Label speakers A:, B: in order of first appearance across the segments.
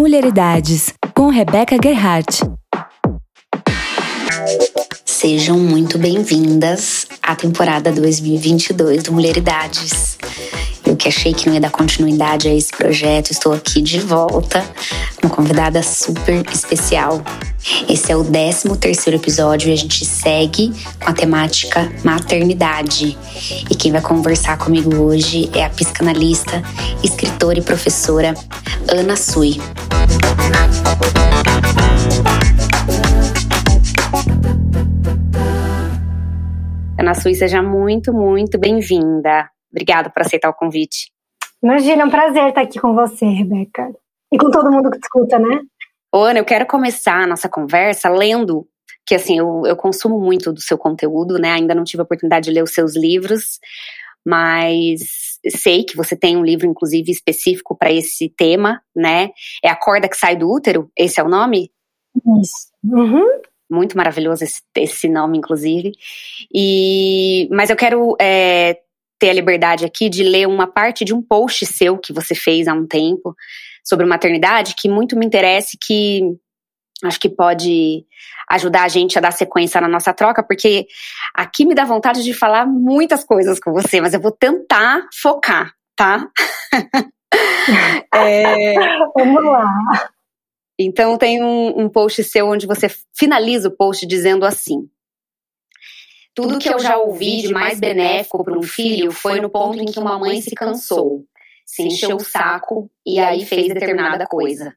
A: Mulheridades, com Rebeca Gerhardt.
B: Sejam muito bem-vindas à temporada 2022 do Mulheridades. Eu que achei que não ia dar continuidade a esse projeto, estou aqui de volta com uma convidada super especial. Esse é o 13 terceiro episódio e a gente segue com a temática maternidade. E quem vai conversar comigo hoje é a psicanalista, escritora e professora Ana Sui. Ana Sui, seja muito, muito bem-vinda. Obrigada por aceitar o convite.
C: Imagina, é um prazer estar aqui com você, Rebeca. E com todo mundo que escuta, né?
B: Ô, Ana, eu quero começar a nossa conversa lendo, que assim, eu, eu consumo muito do seu conteúdo, né? Ainda não tive a oportunidade de ler os seus livros, mas sei que você tem um livro, inclusive, específico para esse tema, né? É A Corda que Sai do Útero? Esse é o nome?
C: Isso. Uhum.
B: Muito maravilhoso esse, esse nome, inclusive. E, mas eu quero é, ter a liberdade aqui de ler uma parte de um post seu que você fez há um tempo sobre maternidade que muito me interessa que acho que pode ajudar a gente a dar sequência na nossa troca, porque aqui me dá vontade de falar muitas coisas com você, mas eu vou tentar focar, tá?
C: é... Vamos lá.
B: Então tem um, um post seu onde você finaliza o post dizendo assim: tudo que eu já ouvi de mais benéfico para um filho foi no ponto em que uma mãe se cansou, se encheu o saco e aí fez determinada coisa.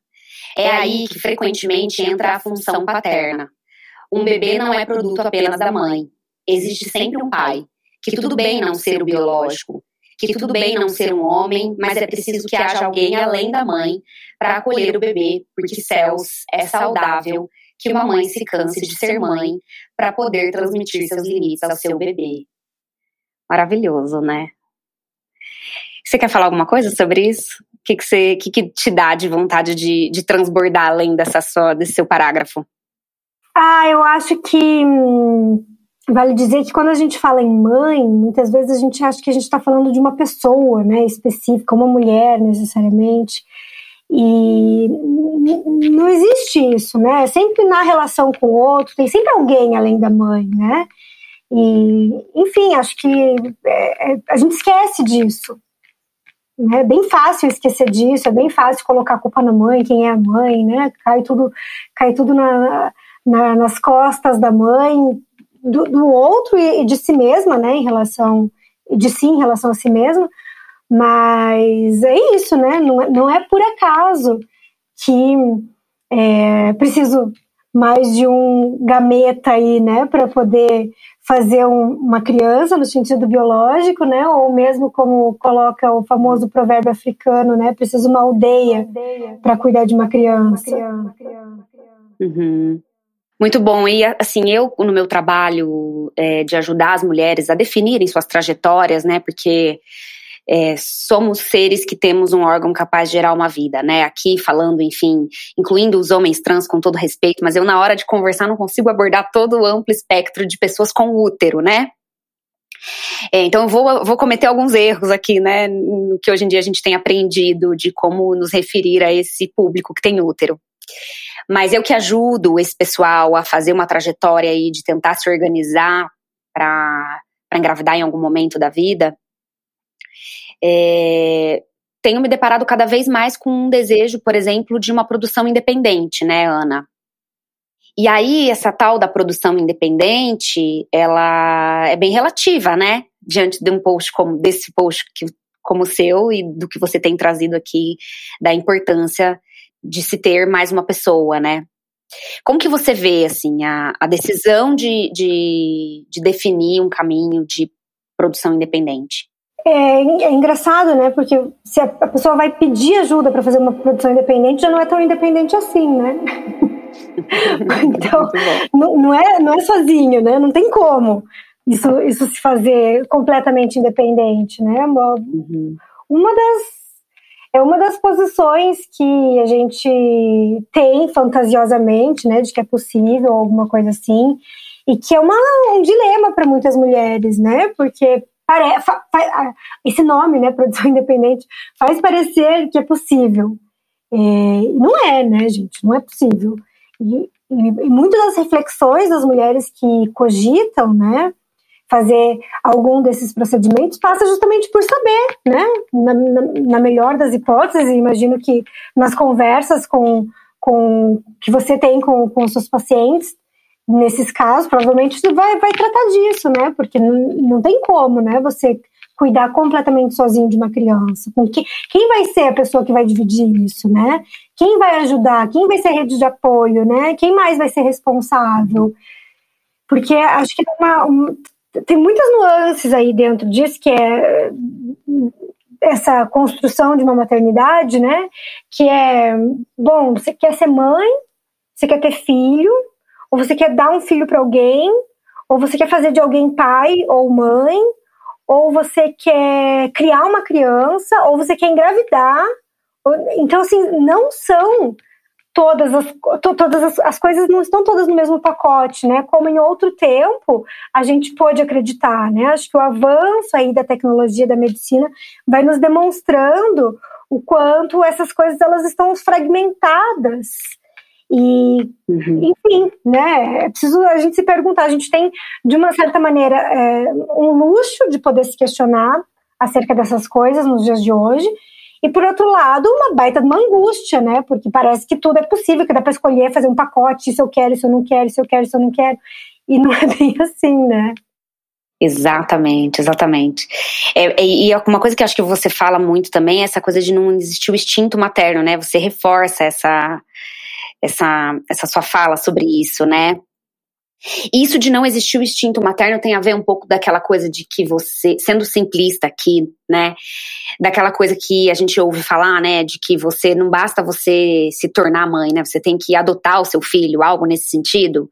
B: É aí que frequentemente entra a função paterna. Um bebê não é produto apenas da mãe. Existe sempre um pai. Que tudo bem não ser o biológico, que tudo bem não ser um homem, mas é preciso que haja alguém além da mãe para acolher o bebê, porque céus é saudável que uma mãe se canse de ser mãe para poder transmitir seus limites ao seu bebê. Maravilhoso, né? Você quer falar alguma coisa sobre isso? O que, que, você, que, que te dá de vontade de, de transbordar além dessa só, desse seu parágrafo?
C: Ah, eu acho que hum, vale dizer que quando a gente fala em mãe, muitas vezes a gente acha que a gente está falando de uma pessoa, né, específica, uma mulher necessariamente. E não existe isso, né? Sempre na relação com o outro, tem sempre alguém além da mãe, né? E, enfim, acho que é, é, a gente esquece disso. Né? É bem fácil esquecer disso, é bem fácil colocar a culpa na mãe, quem é a mãe, né? Cai tudo, cai tudo na, na, nas costas da mãe, do, do outro e de si mesma, né? Em relação, de si em relação a si mesma. Mas é isso, né? Não, é, não é por acaso que é, preciso mais de um gameta aí, né, para poder fazer um, uma criança no sentido biológico, né, ou mesmo como coloca o famoso provérbio africano, né, preciso uma aldeia para cuidar de uma criança.
B: Uhum. Muito bom. E assim, eu no meu trabalho é, de ajudar as mulheres a definirem suas trajetórias, né, porque é, somos seres que temos um órgão capaz de gerar uma vida, né? Aqui falando, enfim, incluindo os homens trans com todo respeito, mas eu na hora de conversar não consigo abordar todo o amplo espectro de pessoas com útero, né? É, então eu vou, vou cometer alguns erros aqui, né? No que hoje em dia a gente tem aprendido de como nos referir a esse público que tem útero. Mas eu que ajudo esse pessoal a fazer uma trajetória aí de tentar se organizar para engravidar em algum momento da vida, é, tenho me deparado cada vez mais com um desejo, por exemplo, de uma produção independente, né, Ana? E aí, essa tal da produção independente, ela é bem relativa, né? Diante de um post como desse post que, como o seu e do que você tem trazido aqui, da importância de se ter mais uma pessoa, né? Como que você vê, assim, a, a decisão de, de, de definir um caminho de produção independente?
C: É, é, engraçado, né? Porque se a, pessoa vai pedir ajuda para fazer uma produção independente, já não é tão independente assim, né? então, não, não, é, não é sozinho, né? Não tem como isso, isso se fazer completamente independente, né? Uma, uhum. uma das é uma das posições que a gente tem fantasiosamente, né, de que é possível alguma coisa assim, e que é uma, um dilema para muitas mulheres, né? Porque esse nome, né, produção independente, faz parecer que é possível. É, não é, né, gente? Não é possível. E, e, e muitas das reflexões das mulheres que cogitam, né, fazer algum desses procedimentos passa justamente por saber, né? Na, na, na, melhor das hipóteses, imagino que nas conversas com, com que você tem com, com seus pacientes, nesses casos, provavelmente vai, vai tratar disso, né? Porque não, não tem como, né? Você cuidar completamente sozinho de uma criança. Com que, quem vai ser a pessoa que vai dividir isso, né? Quem vai ajudar? Quem vai ser rede de apoio, né? Quem mais vai ser responsável? Porque acho que uma, um, tem muitas nuances aí dentro disso, que é essa construção de uma maternidade, né? Que é, bom, você quer ser mãe, você quer ter filho, ou você quer dar um filho para alguém, ou você quer fazer de alguém pai ou mãe, ou você quer criar uma criança, ou você quer engravidar. Então, assim, não são todas as, to, todas as, as, coisas não estão todas no mesmo pacote, né? Como em outro tempo a gente pôde acreditar, né? Acho que o avanço aí da tecnologia da medicina vai nos demonstrando o quanto essas coisas elas estão fragmentadas. E, uhum. enfim, né? É preciso a gente se perguntar. A gente tem, de uma certa maneira, é, um luxo de poder se questionar acerca dessas coisas nos dias de hoje e por outro lado, uma baita de uma angústia, né? Porque parece que tudo é possível, que dá para escolher, fazer um pacote, se eu quero, se eu não quero, se eu quero, se eu não quero. E não é bem assim, né?
B: Exatamente, exatamente. É, e uma coisa que acho que você fala muito também é essa coisa de não existir o instinto materno, né? Você reforça essa, essa, essa sua fala sobre isso, né? Isso de não existir o instinto materno tem a ver um pouco daquela coisa de que você, sendo simplista aqui, né, daquela coisa que a gente ouve falar, né, de que você não basta você se tornar mãe, né, você tem que adotar o seu filho, algo nesse sentido.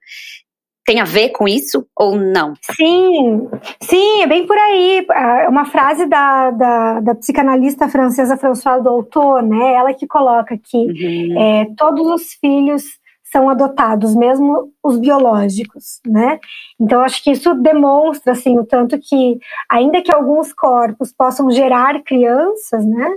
B: Tem a ver com isso ou não?
C: Sim, sim, é bem por aí. É uma frase da, da, da psicanalista francesa Françoise Dolto, né? Ela que coloca que uhum. é, todos os filhos são adotados, mesmo os biológicos, né? Então acho que isso demonstra assim o tanto que ainda que alguns corpos possam gerar crianças, né?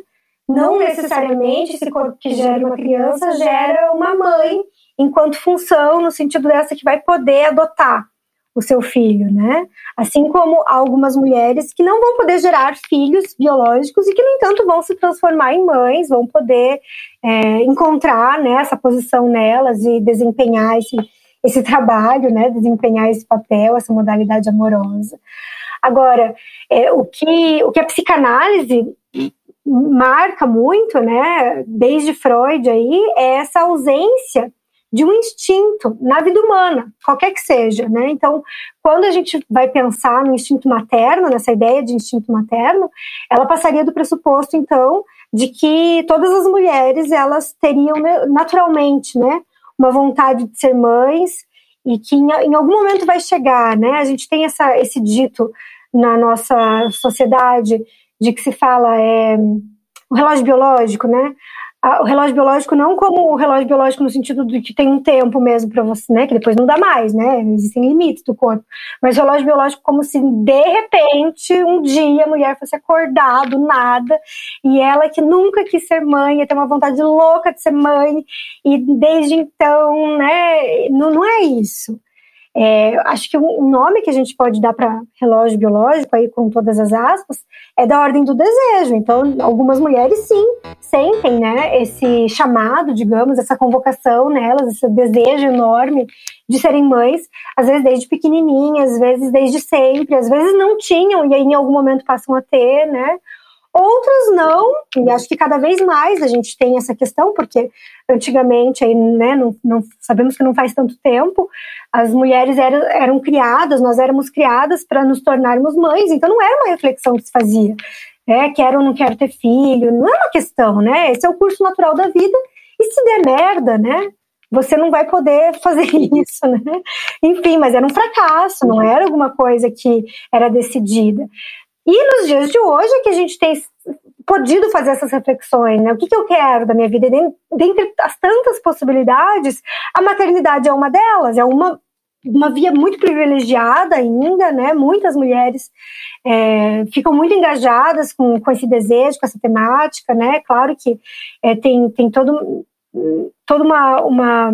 C: Não necessariamente esse corpo que gera uma criança gera uma mãe enquanto função no sentido dessa que vai poder adotar o seu filho, né? Assim como algumas mulheres que não vão poder gerar filhos biológicos e que, no entanto, vão se transformar em mães, vão poder é, encontrar né, essa posição nelas e desempenhar esse, esse trabalho, né? Desempenhar esse papel, essa modalidade amorosa. Agora, é, o, que, o que a psicanálise marca muito, né, desde Freud aí, é essa ausência de um instinto na vida humana, qualquer que seja, né? Então, quando a gente vai pensar no instinto materno, nessa ideia de instinto materno, ela passaria do pressuposto, então, de que todas as mulheres elas teriam né, naturalmente, né, uma vontade de ser mães e que em, em algum momento vai chegar, né? A gente tem essa, esse dito na nossa sociedade de que se fala é o relógio biológico, né? O relógio biológico não como o relógio biológico no sentido de que tem um tempo mesmo para você, né? Que depois não dá mais, né? Existem limites do corpo. Mas o relógio biológico como se de repente um dia a mulher fosse acordar do nada e ela que nunca quis ser mãe, ia ter uma vontade louca de ser mãe e desde então, né? Não, não é isso. É, acho que um nome que a gente pode dar para relógio biológico, aí com todas as aspas, é da ordem do desejo. Então, algumas mulheres sim sentem, né, esse chamado, digamos, essa convocação nelas, esse desejo enorme de serem mães, às vezes desde pequenininhas, às vezes desde sempre, às vezes não tinham e aí em algum momento passam a ter, né? Outras não, e acho que cada vez mais a gente tem essa questão, porque antigamente, aí, né, não, não, sabemos que não faz tanto tempo, as mulheres eram, eram criadas, nós éramos criadas para nos tornarmos mães, então não era uma reflexão que se fazia. É, quero ou não quero ter filho, não é uma questão, né? Esse é o curso natural da vida, e se der merda, né? Você não vai poder fazer isso, né? Enfim, mas era um fracasso, não era alguma coisa que era decidida. E nos dias de hoje é que a gente tem podido fazer essas reflexões, né? O que, que eu quero da minha vida? E dentre as tantas possibilidades, a maternidade é uma delas, é uma uma via muito privilegiada ainda, né? Muitas mulheres é, ficam muito engajadas com, com esse desejo, com essa temática, né? Claro que é, tem, tem todo, todo uma, uma,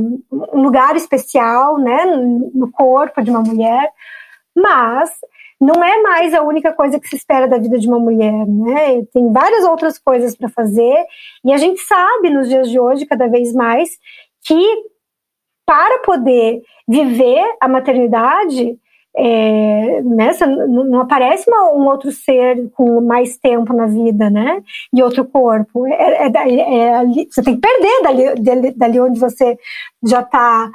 C: um lugar especial, né? No corpo de uma mulher, mas não é mais a única coisa que se espera da vida de uma mulher, né? Tem várias outras coisas para fazer e a gente sabe nos dias de hoje cada vez mais que para poder viver a maternidade, é, nessa, não aparece uma, um outro ser com mais tempo na vida, né? E outro corpo. É, é, é você tem que perder dali, dali, dali onde você já está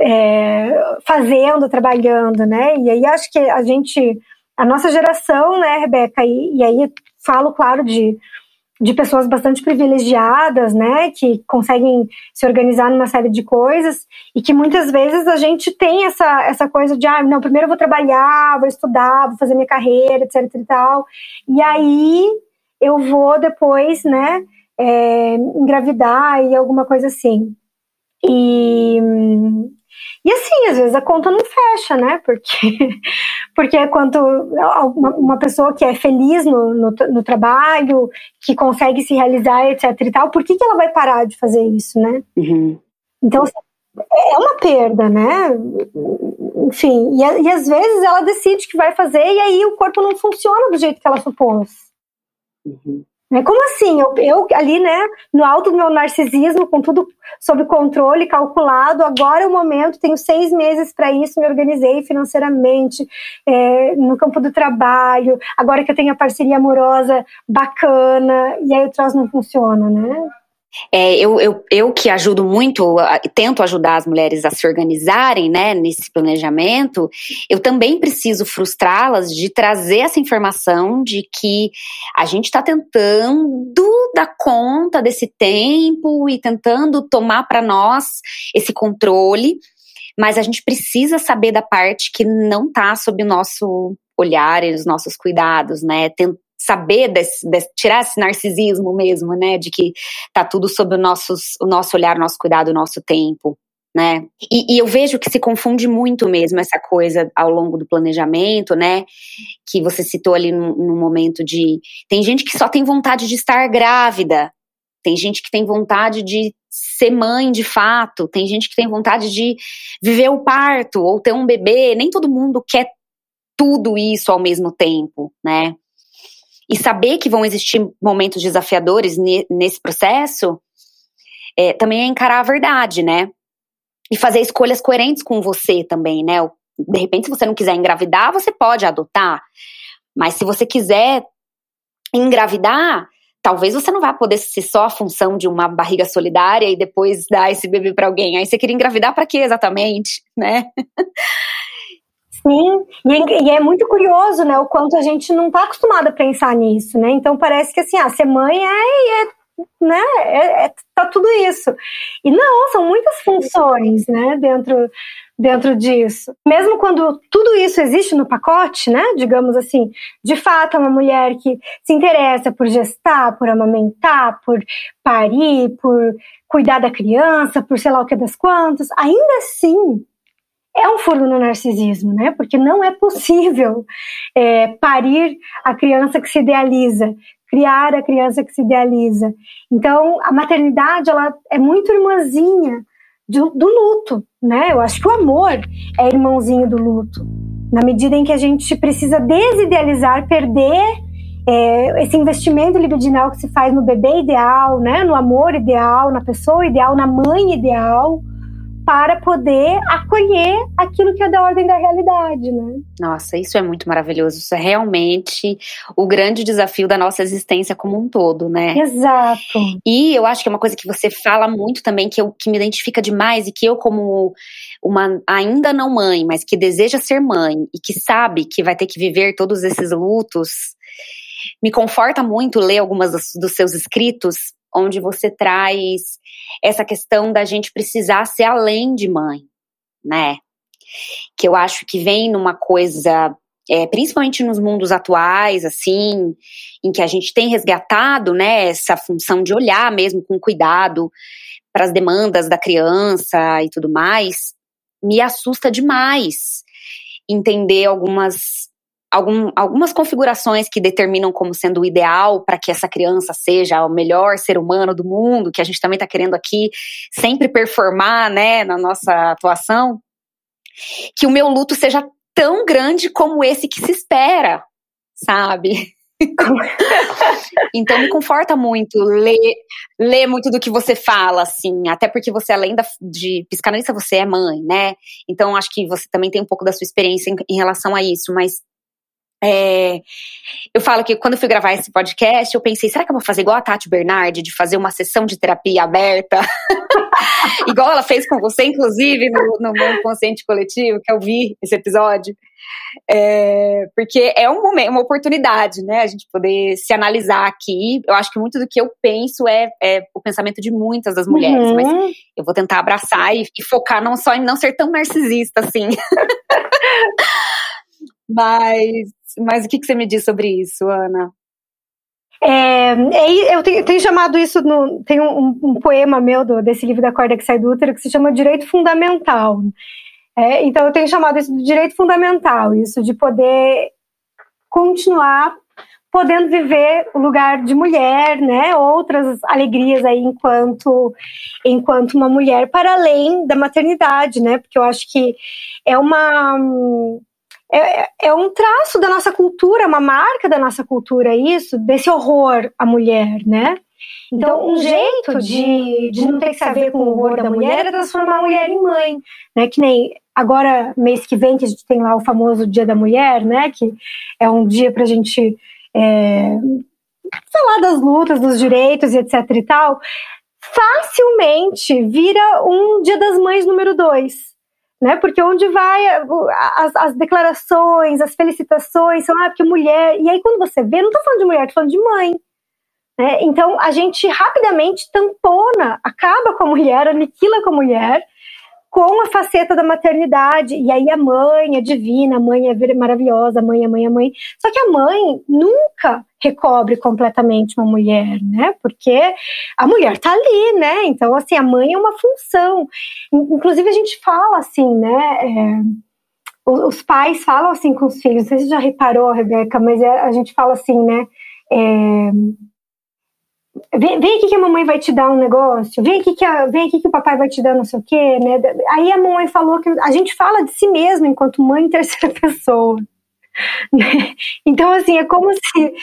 C: é, fazendo, trabalhando, né? E aí acho que a gente, a nossa geração, né, Rebeca, e, e aí falo, claro, de de pessoas bastante privilegiadas, né, que conseguem se organizar numa série de coisas e que muitas vezes a gente tem essa, essa coisa de, ah, não, primeiro eu vou trabalhar, vou estudar, vou fazer minha carreira, etc e tal, e aí eu vou depois, né, é, engravidar e alguma coisa assim. E e assim, às vezes a conta não fecha, né? Porque, porque é quando uma, uma pessoa que é feliz no, no, no, trabalho, que consegue se realizar, etc e tal, por que, que ela vai parar de fazer isso, né?
B: Uhum.
C: Então, assim, é uma perda, né? Enfim, e, e às vezes ela decide que vai fazer e aí o corpo não funciona do jeito que ela supôs.
B: Uhum.
C: Né? Como assim? Eu, eu, ali, né, no alto do meu narcisismo, com tudo sob controle, calculado, agora é o momento, tenho seis meses para isso, me organizei financeiramente, é, no campo do trabalho, agora que eu tenho a parceria amorosa bacana, e aí o troço não funciona, né?
B: É, eu, eu, eu que ajudo muito, tento ajudar as mulheres a se organizarem né, nesse planejamento, eu também preciso frustrá-las de trazer essa informação de que a gente está tentando dar conta desse tempo e tentando tomar para nós esse controle, mas a gente precisa saber da parte que não está sob o nosso olhar e os nossos cuidados, né? Saber desse, desse, tirar esse narcisismo mesmo, né, de que tá tudo sob o nosso, o nosso olhar, nosso cuidado, o nosso tempo. Né? E, e, eu vejo que se confunde muito mesmo essa coisa ao longo do planejamento, né? Que você citou ali no momento de. Tem gente que só tem vontade de estar grávida, tem gente que tem vontade de ser mãe de fato, tem gente que tem vontade de viver o parto ou ter um bebê. Nem todo mundo quer tudo isso ao mesmo tempo, né? E saber que vão existir momentos desafiadores nesse processo, é, também é encarar a verdade, né? E fazer escolhas coerentes com você também, né? De repente, se você não quiser engravidar, você pode adotar. Mas se você quiser engravidar, talvez você não vá poder ser só a função de uma barriga solidária e depois dar esse bebê para alguém. Aí você queria engravidar para quê exatamente, né?
C: Sim, e é, e é, muito curioso, né, o quanto a gente não está acostumado a pensar nisso, né? Então parece que assim, ah, ser mãe é, é né, é, é, tá tudo isso. E não, são muitas funções, né, dentro dentro disso. Mesmo quando tudo isso existe no pacote, né, digamos assim, de fato é uma mulher que se interessa por gestar, por amamentar, por parir, por cuidar da criança, por sei lá o que das quantas, ainda assim é um furo no narcisismo, né? Porque não é possível é, parir a criança que se idealiza, criar a criança que se idealiza. Então, a maternidade ela é muito irmãzinha do, do luto, né? Eu acho que o amor é irmãozinho do luto, na medida em que a gente precisa desidealizar, perder é, esse investimento libidinal que se faz no bebê ideal, né? No amor ideal, na pessoa ideal, na mãe ideal para poder acolher aquilo que é da ordem da realidade, né?
B: Nossa, isso é muito maravilhoso. Isso é realmente o grande desafio da nossa existência como um todo, né?
C: Exato.
B: E eu acho que é uma coisa que você fala muito também, que, eu, que me identifica demais e que eu, como uma ainda não mãe, mas que deseja ser mãe e que sabe que vai ter que viver todos esses lutos, me conforta muito ler algumas dos, dos seus escritos, onde você traz essa questão da gente precisar ser além de mãe, né? Que eu acho que vem numa coisa, é, principalmente nos mundos atuais, assim, em que a gente tem resgatado, né, essa função de olhar mesmo com cuidado para as demandas da criança e tudo mais. me assusta demais entender algumas algum, algumas configurações que determinam como sendo o ideal para que essa criança seja o melhor ser humano do mundo, que a gente também está querendo aqui sempre performar, né, na nossa atuação, que o meu luto seja tão grande como esse que se espera, sabe? então me conforta muito ler, ler muito do que você fala, assim, até porque você, além da, de psicanalista, você é mãe, né? Então acho que você também tem um pouco da sua experiência em, em relação a isso, mas é, eu falo que quando eu fui gravar esse podcast, eu pensei, será que eu vou fazer igual a Tati Bernardi, de fazer uma sessão de terapia aberta? igual ela fez com você, inclusive, no, no meu inconsciente coletivo, que eu vi esse episódio. É, porque é um momento, uma oportunidade, né? A gente poder se analisar aqui. Eu acho que muito do que eu penso é, é o pensamento de muitas das mulheres, uhum. mas eu vou tentar abraçar e, e focar não só em não ser tão narcisista assim. mas mas o que, que você me diz sobre isso, Ana?
C: É, é eu, tenho, tenho, chamado isso, no, tem um, um, poema meu do, desse livro da corda que sai do útero que se chama Direito Fundamental. É, então eu tenho chamado isso de direito fundamental, isso de poder continuar podendo viver o lugar de mulher, né? Outras alegrias aí enquanto enquanto uma mulher para além da maternidade, né? Porque eu acho que é uma é, é, é um traço da nossa cultura, uma marca da nossa cultura, isso, desse horror à mulher, né? Então, um jeito de, de não ter que saber com o horror da mulher é transformar a mulher em mãe, né? Que nem agora, mês que vem, que a gente tem lá o famoso Dia da Mulher, né? Que é um dia pra gente é, falar das lutas, dos direitos e etc e tal. Facilmente vira um Dia das Mães número dois né? Porque onde vai as, as, declarações, as felicitações, são, ah, porque mulher. E aí, quando você vê, não estou falando de mulher, estou falando de mãe. Né? Então, a gente rapidamente tampona, acaba com a mulher, aniquila com a mulher, com a faceta da maternidade. E aí a mãe é divina, a mãe é maravilhosa, a mãe é mãe é mãe. Só que a mãe nunca recobre completamente uma mulher, né? Porque a mulher tá ali, né? Então, assim, a mãe é uma função. Inclusive, a gente fala assim, né? É, os pais falam assim com os filhos, não sei se você já reparou, Rebeca, mas é, a gente fala assim, né? É, Vem, vem, aqui que a mamãe vai te dar um negócio, vem aqui que, a, vem aqui que o papai vai te dar não sei o quê, né? Aí a mamãe falou que a gente fala de si mesmo enquanto mãe em terceira pessoa. Né? Então, assim, é como se.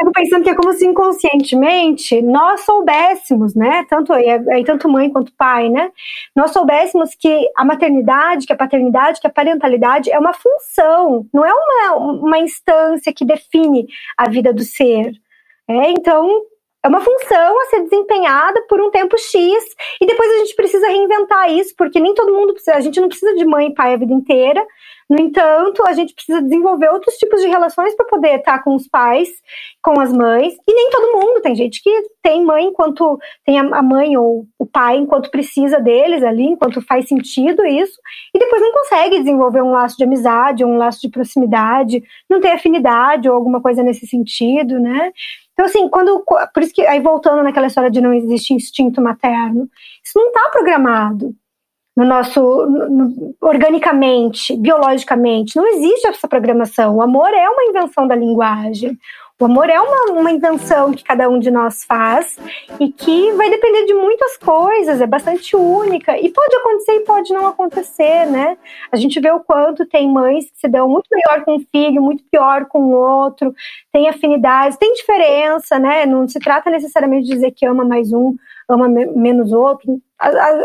C: Eu pensando que é como se inconscientemente nós soubéssemos, né? Tanto, aí, tanto mãe quanto pai, né? Nós soubéssemos que a maternidade, que a paternidade, que a parentalidade é uma função, não é uma, uma instância que define a vida do ser. É, então, é uma função a ser desempenhada por um tempo X e depois a gente precisa reinventar isso, porque nem todo mundo precisa, a gente não precisa de mãe e pai a vida inteira. No entanto, a gente precisa desenvolver outros tipos de relações para poder estar com os pais, com as mães, e nem todo mundo. Tem gente que tem mãe enquanto tem a mãe ou o pai enquanto precisa deles ali, enquanto faz sentido isso, e depois não consegue desenvolver um laço de amizade, um laço de proximidade, não tem afinidade ou alguma coisa nesse sentido, né? Então, assim, quando. Por isso que, aí voltando naquela história de não existir instinto materno, isso não está programado no nosso. No, organicamente, biologicamente. Não existe essa programação. O amor é uma invenção da linguagem. O amor é uma, uma invenção que cada um de nós faz e que vai depender de muitas coisas, é bastante única. E pode acontecer e pode não acontecer, né? A gente vê o quanto tem mães que se dão muito melhor com um filho, muito pior com o outro, tem afinidades, tem diferença, né? Não se trata necessariamente de dizer que ama mais um, ama me menos outro.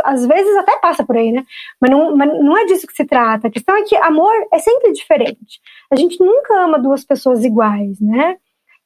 C: Às, vezes até passa por aí, né? Mas não, mas não é disso que se trata. A questão é que amor é sempre diferente. A gente nunca ama duas pessoas iguais, né?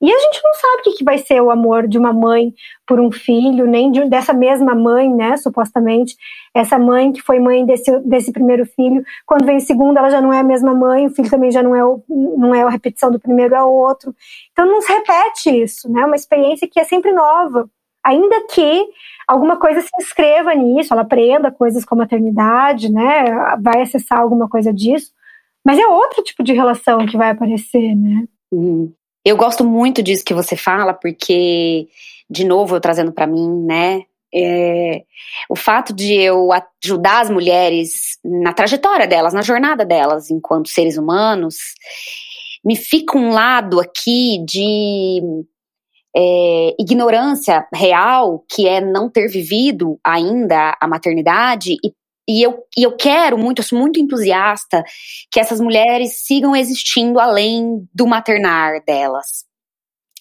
C: E a gente não sabe o que, vai ser o amor de uma mãe por um filho, nem de, dessa mesma mãe, né? Supostamente, essa mãe que foi mãe desse, desse primeiro filho, quando vem o segundo, ela já não é a mesma mãe, o filho também já não é, o, não é a repetição do primeiro, é o outro. Então não se repete isso, né? Uma experiência que é sempre nova. Ainda que alguma coisa se inscreva nisso, ela aprenda coisas como maternidade, né? Vai acessar alguma coisa disso. Mas é outro tipo de relação que vai aparecer, né?
B: Uhum. Eu gosto muito disso que você fala, porque, de novo, eu trazendo para mim, né? É, o fato de eu ajudar as mulheres na trajetória delas, na jornada delas enquanto seres humanos, me fica um lado aqui de é, ignorância real, que é não ter vivido ainda a maternidade, e, e, eu, e eu quero muito, sou muito entusiasta que essas mulheres sigam existindo além do maternar delas.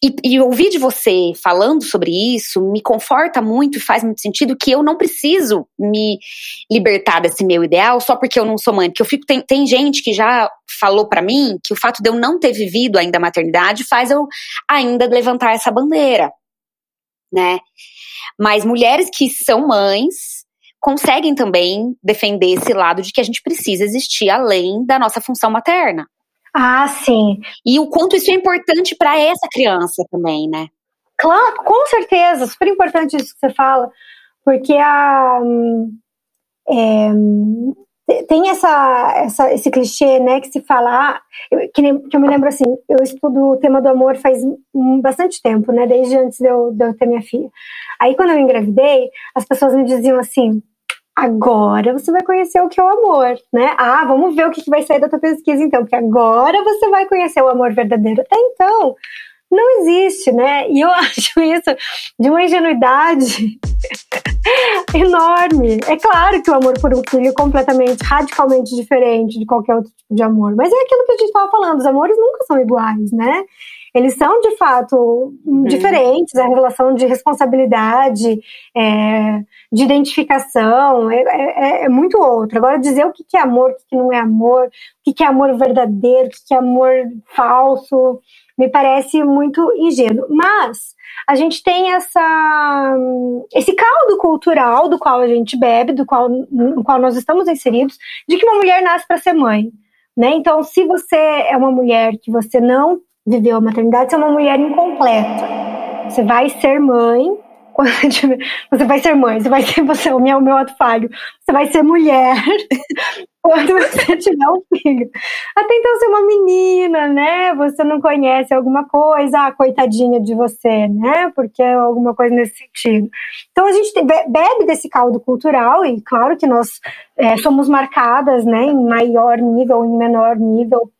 B: E, e ouvir de você falando sobre isso me conforta muito e faz muito sentido que eu não preciso me libertar desse meu ideal só porque eu não sou mãe. Porque eu fico, tem, tem gente que já falou para mim que o fato de eu não ter vivido ainda a maternidade faz eu ainda levantar essa bandeira, né? Mas mulheres que são mães conseguem também defender esse lado de que a gente precisa existir além da nossa função materna.
C: Ah, sim.
B: E o quanto isso é importante para essa criança também, né?
C: Claro, com certeza, super importante isso que você fala, porque a é, tem essa, essa, esse clichê, né, que se fala, ah, que, nem, que eu me lembro assim, eu estudo o tema do amor faz bastante tempo, né, desde antes de eu, de eu ter minha filha. Aí quando eu engravidei, as pessoas me diziam assim, agora você vai conhecer o que é o amor, né? Ah, vamos ver o que vai sair da tua pesquisa então, porque agora você vai conhecer o amor verdadeiro. Até então, não existe, né? E eu acho isso de uma ingenuidade enorme. É claro que o amor por um filho é completamente, radicalmente diferente de qualquer outro tipo de amor, mas é aquilo que a gente estava falando, os amores nunca são iguais, né? Eles são de fato diferentes, a relação de responsabilidade, é, de identificação, é, é, é, muito outra. Agora, dizer o que é amor, o que não é amor, o que é amor verdadeiro, o que é amor falso, me parece muito ingênuo. Mas a gente tem essa, esse caldo cultural do qual a gente bebe, do qual, no qual nós estamos inseridos, de que uma mulher nasce para ser mãe. Né? Então, se você é uma mulher que você não viveu a maternidade, você é uma mulher incompleta. Você vai ser mãe, você vai ser mãe, você vai ser você, o meu, o meu ato falho, você vai ser mulher quando você tiver um filho. Até então você é uma menina, né? Você não conhece alguma coisa, ah, coitadinha de você, né? Porque é alguma coisa nesse sentido. Então a gente bebe desse caldo cultural e claro que nós é, somos marcadas, né, em maior nível em menor nível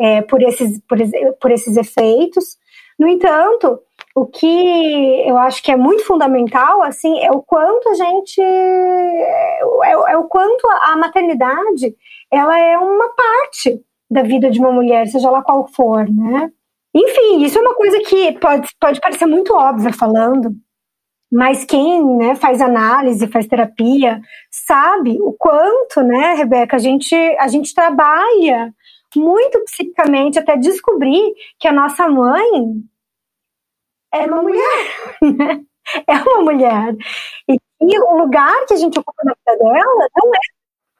C: é, por, esses, por, por esses efeitos. No entanto, o que eu acho que é muito fundamental, assim, é o quanto a gente, é, é, o quanto a maternidade, ela é uma parte da vida de uma mulher, seja lá qual for, né? Enfim, isso é uma coisa que pode, pode parecer muito óbvia falando, mas quem né, faz análise, faz terapia, sabe o quanto, né, Rebeca, a gente, a gente trabalha muito psicicamente até descobrir que a nossa mãe é uma mulher, né? É uma mulher. E, e, o lugar que a gente ocupa na vida dela não é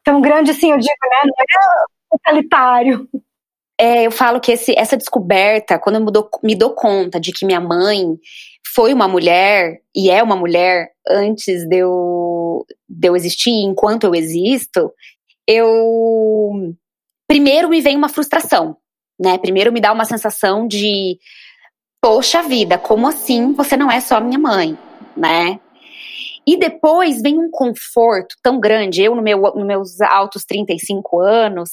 C: tão grande assim, eu digo, né? Não é totalitário.
B: É, eu falo que esse, essa descoberta, quando eu me dou, me dou conta de que minha mãe foi uma mulher e é uma mulher antes de eu, de eu existir, enquanto eu existo, eu primeiro me vem uma frustração, né? Primeiro me dá uma sensação de poxa vida, como assim você não é só minha mãe, né? E depois vem um conforto tão grande. Eu, no meu, nos meus altos 35 anos,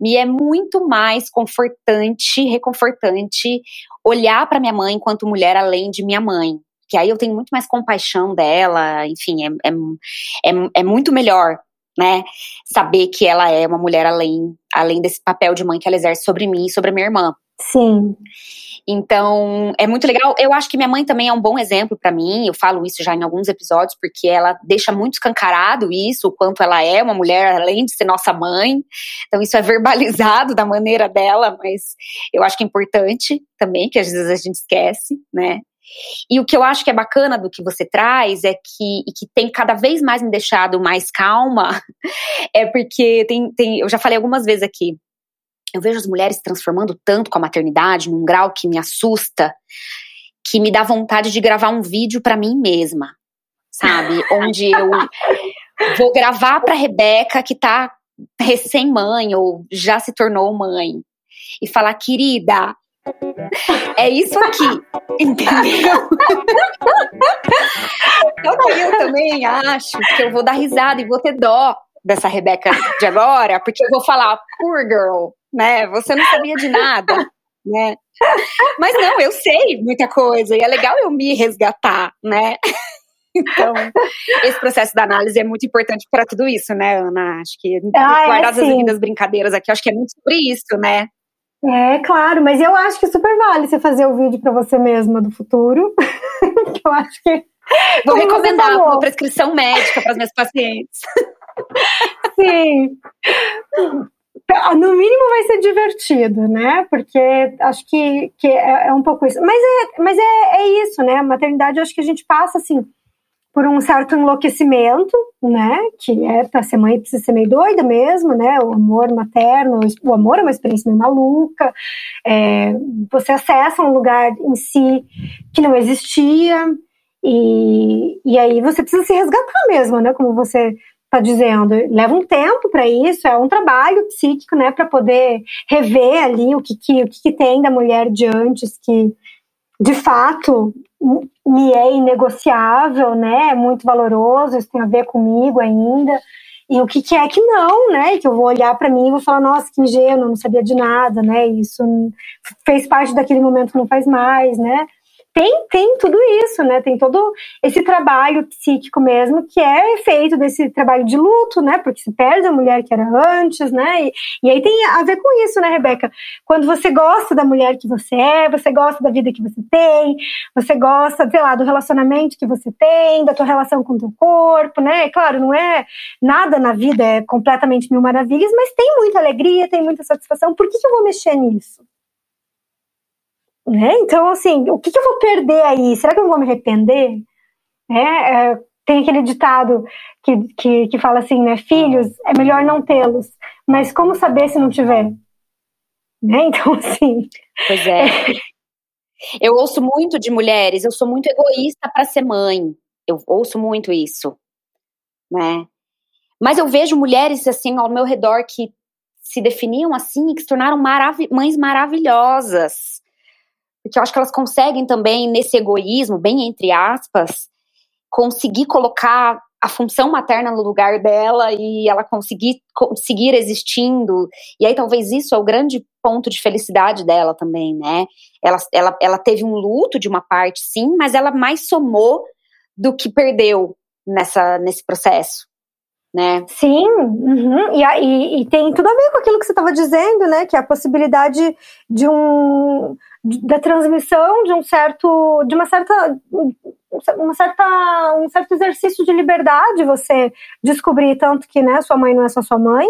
B: me é muito mais confortante, reconfortante olhar para minha mãe enquanto mulher além de minha mãe. Que aí eu tenho muito mais compaixão dela, enfim, é, é, é, é muito melhor né? Saber que ela é uma mulher além, além desse papel de mãe que ela exerce sobre mim e sobre a minha irmã.
C: Sim.
B: Então, é muito legal. Eu acho que minha mãe também é um bom exemplo para mim. Eu falo isso já em alguns episódios, porque ela deixa muito escancarado isso, o quanto ela é uma mulher, além de ser nossa mãe. Então, isso é verbalizado da maneira dela, mas eu acho que é importante também, que às vezes a gente esquece, né? E o que eu acho que é bacana do que você traz é que, e que tem cada vez mais me deixado mais calma, é porque tem, tem, eu já falei algumas vezes aqui, eu vejo as mulheres se transformando tanto com a maternidade, num grau que me assusta, que me dá vontade de gravar um vídeo para mim mesma, sabe? Onde eu vou gravar para Rebeca que tá recém-mãe ou já se tornou mãe e falar, querida, é isso aqui, entendeu? então eu também acho que eu vou dar risada e vou ter dó dessa Rebeca de agora, porque eu vou falar, poor girl, né? Você não sabia de nada, né? Mas não, eu sei muita coisa e é legal eu me resgatar, né? Então, esse processo da análise é muito importante para tudo isso, né, Ana? Acho que ah, guardar é, as brincadeiras aqui, acho que é muito sobre isso, né?
C: É, claro, mas eu acho que super vale você fazer o vídeo para você mesma do futuro. eu acho que.
B: Vou recomendar uma prescrição médica para as minhas pacientes.
C: Sim. No mínimo vai ser divertido, né? Porque acho que, que é, é um pouco isso. Mas, é, mas é, é isso, né? A maternidade, acho que a gente passa assim por um certo enlouquecimento, né? Que é para ser mãe precisa ser meio doida mesmo, né? O amor materno, o amor é uma experiência meio maluca. É, você acessa um lugar em si que não existia e, e aí você precisa se resgatar mesmo, né? Como você está dizendo, leva um tempo para isso, é um trabalho psíquico, né? Para poder rever ali o que, que o que, que tem da mulher de antes que de fato me é inegociável, né? É muito valoroso, isso tem a ver comigo ainda. E o que, que é que não, né? Que eu vou olhar para mim e vou falar, nossa, que ingênuo, não sabia de nada, né? Isso fez parte daquele momento, não faz mais, né? Tem, tem tudo isso, né? Tem todo esse trabalho psíquico mesmo, que é feito desse trabalho de luto, né? Porque se perde a mulher que era antes, né? E, e aí tem a ver com isso, né, Rebeca? Quando você gosta da mulher que você é, você gosta da vida que você tem, você gosta, sei lá, do relacionamento que você tem, da tua relação com o teu corpo, né? Claro, não é nada na vida é completamente mil maravilhas, mas tem muita alegria, tem muita satisfação. Por que, que eu vou mexer nisso? Né? Então, assim, o que, que, eu vou perder aí? Será que eu vou me arrepender? É, é, tem aquele ditado que, que, que fala assim, né? Filhos, é melhor não tê-los, mas como saber se não tiver? Né? Então, assim.
B: Pois é. Eu ouço muito de mulheres, eu sou muito egoísta para ser mãe. Eu ouço muito isso, né? Mas eu vejo mulheres assim ao meu redor que se definiam assim e que se tornaram marav mães maravilhosas porque eu acho que elas conseguem também, nesse egoísmo, bem entre aspas, conseguir colocar a função materna no lugar dela e ela conseguir seguir existindo. E aí talvez isso é o grande ponto de felicidade dela também, né? Ela, ela, ela teve um luto de uma parte, sim, mas ela mais somou do que perdeu nessa, nesse processo. Né?
C: Sim, uhum. e, e, e, tem tudo a ver com aquilo que você estava dizendo, né? Que é a possibilidade de um da transmissão de um certo, de uma certa, uma certa, um certo exercício de liberdade, você descobrir tanto que, né, sua mãe não é só sua mãe,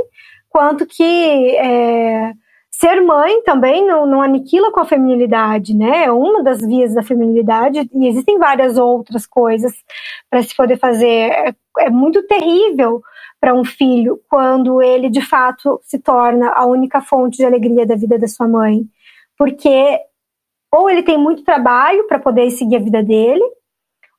C: quanto que é, ser mãe também não, não aniquila com a feminilidade, né? É uma das vias da feminilidade e existem várias outras coisas para se poder fazer. É, é muito terrível para um filho quando ele de fato se torna a única fonte de alegria da vida da sua mãe, porque ou ele tem muito trabalho para poder seguir a vida dele,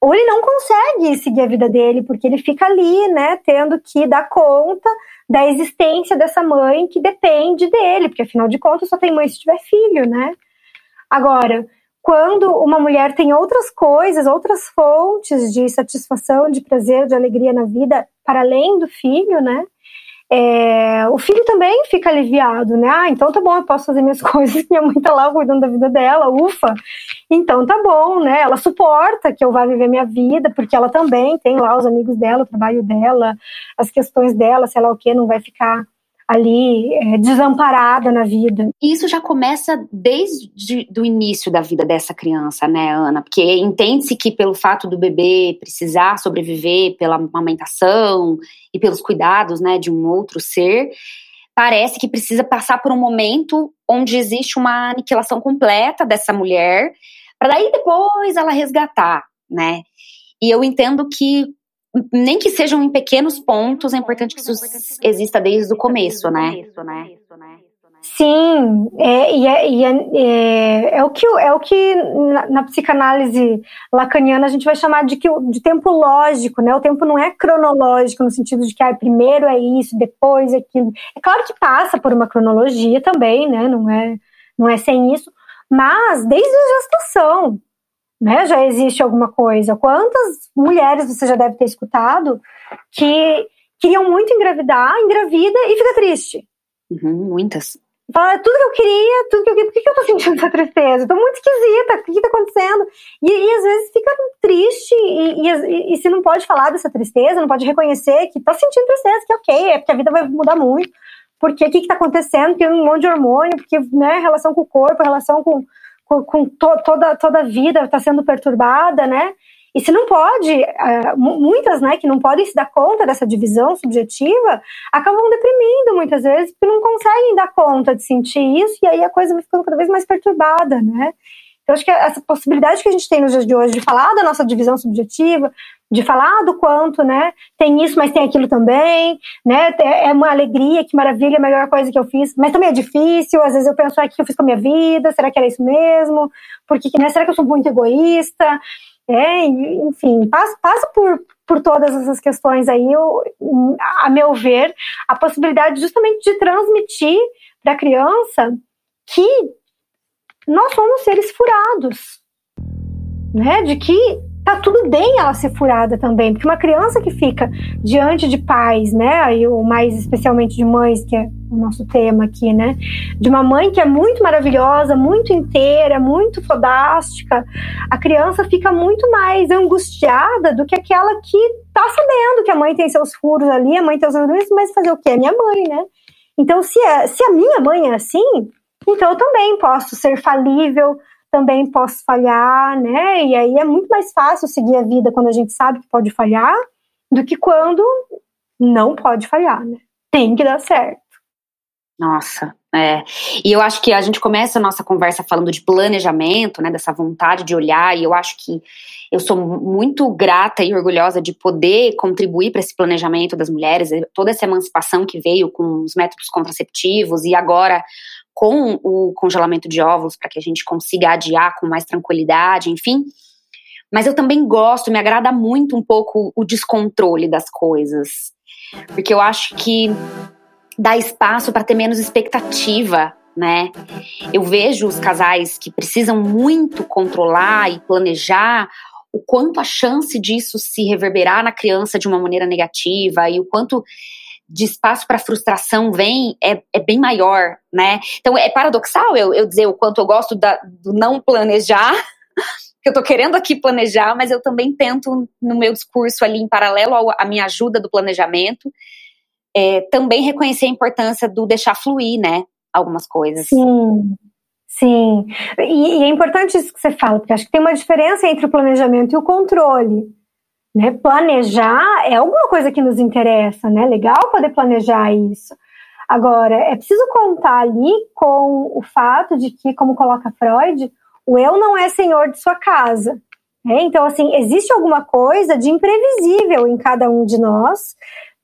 C: ou ele não consegue seguir a vida dele, porque ele fica ali, né, tendo que dar conta da existência dessa mãe que depende dele, porque afinal de contas só tem mãe se tiver filho, né? Agora, quando uma mulher tem outras coisas, outras fontes de satisfação, de prazer, de alegria na vida, para além do filho, né? É, o filho também fica aliviado, né? Ah, então tá bom, eu posso fazer minhas coisas, minha mãe tá lá cuidando da vida dela, ufa. Então tá bom, né? Ela suporta que eu vá viver minha vida, porque ela também tem lá os amigos dela, o trabalho dela, as questões dela, sei lá o que, não vai ficar ali é, desamparada na vida.
B: Isso já começa desde o início da vida dessa criança, né, Ana? Porque entende-se que pelo fato do bebê precisar sobreviver pela amamentação e pelos cuidados, né, de um outro ser, parece que precisa passar por um momento onde existe uma aniquilação completa dessa mulher, para daí depois ela resgatar, né? E eu entendo que nem que sejam em pequenos pontos, é importante que isso exista desde o começo, né?
C: Sim, é, e, é, e é, é, é, o que, é o que na, na, psicanálise lacaniana a gente vai chamar de, que, de tempo lógico, né? O tempo não é cronológico no sentido de que ah, primeiro é isso, depois é aquilo. É claro que passa por uma cronologia também, né? Não é, não é sem isso, mas desde a gestação, né, já existe alguma coisa. Quantas mulheres você já deve ter escutado que, queriam muito engravidar, engravida e fica triste.
B: Uhum, muitas.
C: Fala tudo que eu queria, tudo que eu queria. Por que, que eu tô sentindo essa tristeza? Eu tô muito esquisita. O que, que tá acontecendo? E, e às vezes fica triste e, e, e, se não pode falar dessa tristeza, não pode reconhecer que tá sentindo tristeza, que ok, é porque a vida vai mudar muito. Porque o que, que tá acontecendo? Porque um monte de hormônio, porque, né, relação com o corpo, relação com, com, com to, toda, toda a vida tá sendo perturbada, né? E se não pode, uh, muitas, né, que não podem se dar conta dessa divisão subjetiva, acabam deprimindo muitas vezes, porque não conseguem dar conta de sentir isso, e aí a coisa vai ficando cada vez mais perturbada, né? Então, acho que essa possibilidade que a gente tem nos dias de hoje de falar da nossa divisão subjetiva, de falar do quanto, né, tem isso, mas tem aquilo também, né, é uma alegria, que maravilha, a melhor coisa que eu fiz, mas também é difícil, às vezes eu penso, ah, o que eu fiz com a minha vida, será que era isso mesmo? Porque, né, será que eu sou muito egoísta? É, enfim, passa, passa por, por todas essas questões aí, eu, a meu ver, a possibilidade justamente de transmitir para a criança que nós somos seres furados, né? De que tá tudo bem ela ser furada também, porque uma criança que fica diante de pais, né, aí o mais especialmente de mães, que é o nosso tema aqui, né, de uma mãe que é muito maravilhosa, muito inteira, muito fodástica, a criança fica muito mais angustiada do que aquela que tá sabendo que a mãe tem seus furos ali, a mãe tem os furos, mas fazer o quê? É minha mãe, né? Então, se, é, se a minha mãe é assim, então eu também posso ser falível, também posso falhar, né? E aí é muito mais fácil seguir a vida quando a gente sabe que pode falhar do que quando não pode falhar, né? Tem que dar certo.
B: Nossa, é. E eu acho que a gente começa a nossa conversa falando de planejamento, né? Dessa vontade de olhar, e eu acho que eu sou muito grata e orgulhosa de poder contribuir para esse planejamento das mulheres, toda essa emancipação que veio com os métodos contraceptivos e agora com o congelamento de óvulos para que a gente consiga adiar com mais tranquilidade, enfim. Mas eu também gosto, me agrada muito um pouco o descontrole das coisas. Porque eu acho que dá espaço para ter menos expectativa, né? Eu vejo os casais que precisam muito controlar e planejar o quanto a chance disso se reverberar na criança de uma maneira negativa e o quanto de espaço para frustração vem é, é bem maior, né? Então é paradoxal eu, eu dizer o quanto eu gosto da, do não planejar, que eu tô querendo aqui planejar, mas eu também tento no meu discurso ali em paralelo à minha ajuda do planejamento, é, também reconhecer a importância do deixar fluir, né? Algumas coisas.
C: Sim. Sim, e, e é importante isso que você fala, porque acho que tem uma diferença entre o planejamento e o controle. Né? Planejar é alguma coisa que nos interessa, né? Legal poder planejar isso. Agora, é preciso contar ali com o fato de que, como coloca Freud, o eu não é senhor de sua casa. Né? Então, assim, existe alguma coisa de imprevisível em cada um de nós,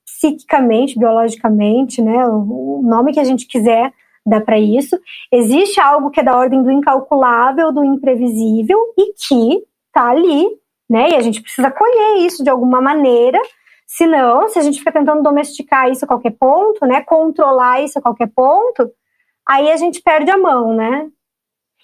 C: psiquicamente, biologicamente, né? O nome que a gente quiser dar para isso. Existe algo que é da ordem do incalculável, do imprevisível e que está ali né? E a gente precisa colher isso de alguma maneira, senão, se a gente fica tentando domesticar isso a qualquer ponto, né? Controlar isso a qualquer ponto, aí a gente perde a mão, né?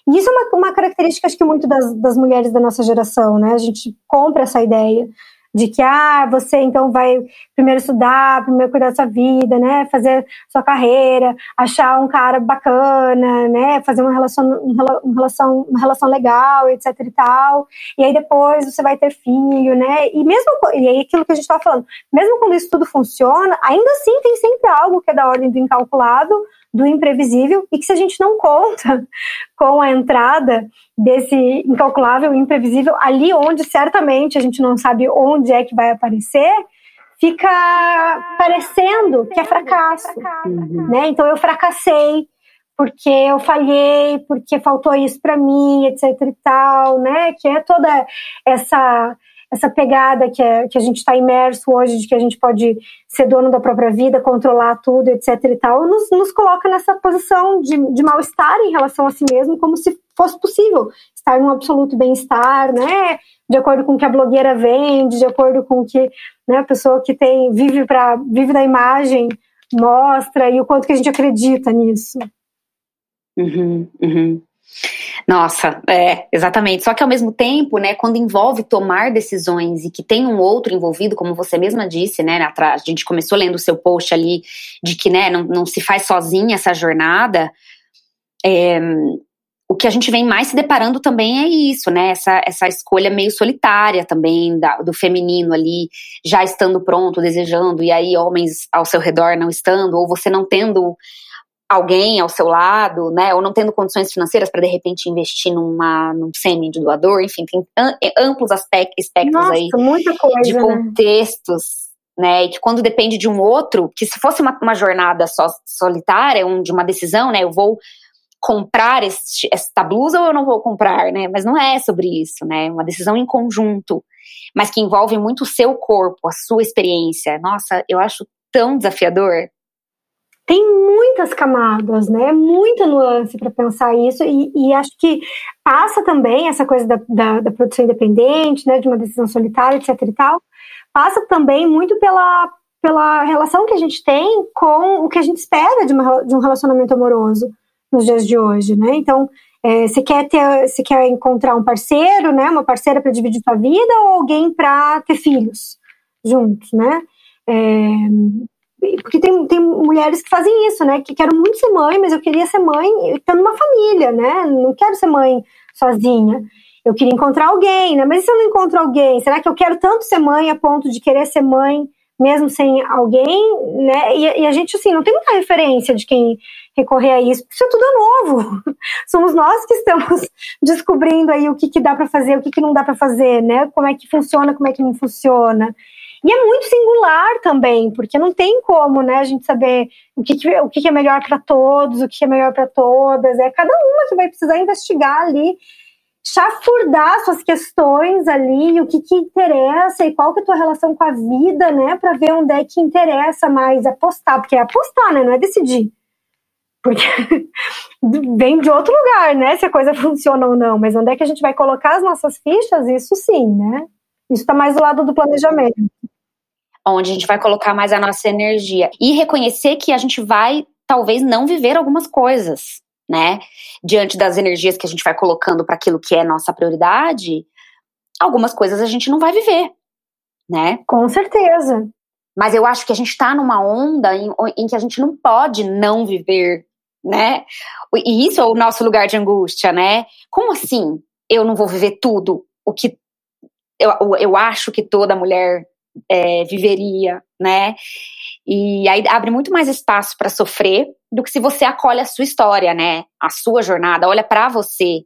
C: E isso é uma, uma característica, acho que muito das, das mulheres da nossa geração, né? A gente compra essa ideia de que ah, você então vai primeiro estudar, primeiro cuidar da sua vida, né, fazer sua carreira, achar um cara bacana, né, fazer uma relação, uma relação, uma relação legal, etc e tal, e aí depois você vai ter filho, né, e mesmo e aí aquilo que a gente está falando, mesmo quando isso tudo funciona, ainda assim tem sempre algo que é da ordem do incalculável, do imprevisível e que se a gente não conta com a entrada desse incalculável, imprevisível, ali onde certamente a gente não sabe onde é que vai aparecer, fica parecendo que é fracasso, uhum. né? Então eu fracassei porque eu falhei, porque faltou isso para mim, etc e tal, né? Que é toda essa essa pegada que, é, que a gente está imerso hoje, de que a gente pode ser dono da própria vida, controlar tudo, etc e tal, nos, nos coloca nessa posição de, de mal-estar em relação a si mesmo, como se fosse possível estar num absoluto bem-estar, né? De acordo com o que a blogueira vende, de acordo com o que né, a pessoa que tem vive para vive da imagem mostra e o quanto que a gente acredita nisso.
B: Uhum, uhum. Nossa, é, exatamente. Só que ao mesmo tempo, né, quando envolve tomar decisões e que tem um outro envolvido, como você mesma disse, né, atrás, a gente começou lendo o seu post ali de que, né, não, não se faz sozinha essa jornada. É, o que a gente vem mais se deparando também é isso, né? Essa, essa escolha meio solitária também da, do feminino ali, já estando pronto, desejando, e aí homens ao seu redor não estando, ou você não tendo alguém ao seu lado, né, ou não tendo condições financeiras para de repente investir numa, num de doador, enfim, tem é, amplos aspectos,
C: Nossa,
B: aí
C: coisa,
B: de
C: né?
B: contextos, né? né, e que quando depende de um outro, que se fosse uma, uma jornada só solitária, um, de uma decisão, né, eu vou comprar este, esta blusa ou eu não vou comprar, né? Mas não é sobre isso, né? Uma decisão em conjunto, mas que envolve muito o seu corpo, a sua experiência. Nossa, eu acho tão desafiador
C: tem muitas camadas, né? Muita nuance para pensar isso, e, e, acho que passa também essa coisa da, da, da, produção independente, né? De uma decisão solitária, etc. e tal. Passa também muito pela, pela relação que a gente tem com o que a gente espera de, uma, de um relacionamento amoroso nos dias de hoje, né? Então, é, quer ter, você quer encontrar um parceiro, né? Uma parceira para dividir sua vida ou alguém para ter filhos juntos, né? É, porque tem, tem mulheres que fazem isso, né? Que quero muito ser mãe, mas eu queria ser mãe tendo uma família, né? Não quero ser mãe sozinha. Eu queria encontrar alguém, né? Mas e se eu não encontro alguém? Será que eu quero tanto ser mãe a ponto de querer ser mãe mesmo sem alguém, né? E, e a gente, assim, não tem muita referência de quem recorrer a isso, porque isso é tudo novo. Somos nós que estamos descobrindo aí o que, que dá para fazer, o que, que não dá para fazer, né? Como é que funciona, como é que não funciona. E é muito singular também, porque não tem como, né, a gente saber o que, que o que, que é melhor para todos, o que é melhor para todas. É cada uma que vai precisar investigar ali, chafurdar suas questões ali, o que, que interessa e qual que é a tua relação com a vida, né, para ver onde é que interessa mais apostar, porque é apostar, né, não é decidir. Porque vem de outro lugar, né, se a coisa funciona ou não, mas onde é que a gente vai colocar as nossas fichas, isso sim, né? Isso está mais do lado do planejamento
B: onde a gente vai colocar mais a nossa energia e reconhecer que a gente vai talvez não viver algumas coisas, né? Diante das energias que a gente vai colocando para aquilo que é nossa prioridade, algumas coisas a gente não vai viver, né?
C: Com certeza.
B: Mas eu acho que a gente está numa onda em, em que a gente não pode não viver, né? E isso é o nosso lugar de angústia, né? Como assim eu não vou viver tudo o que eu, eu acho que toda mulher é, viveria, né? E aí abre muito mais espaço para sofrer do que se você acolhe a sua história, né? A sua jornada, olha para você,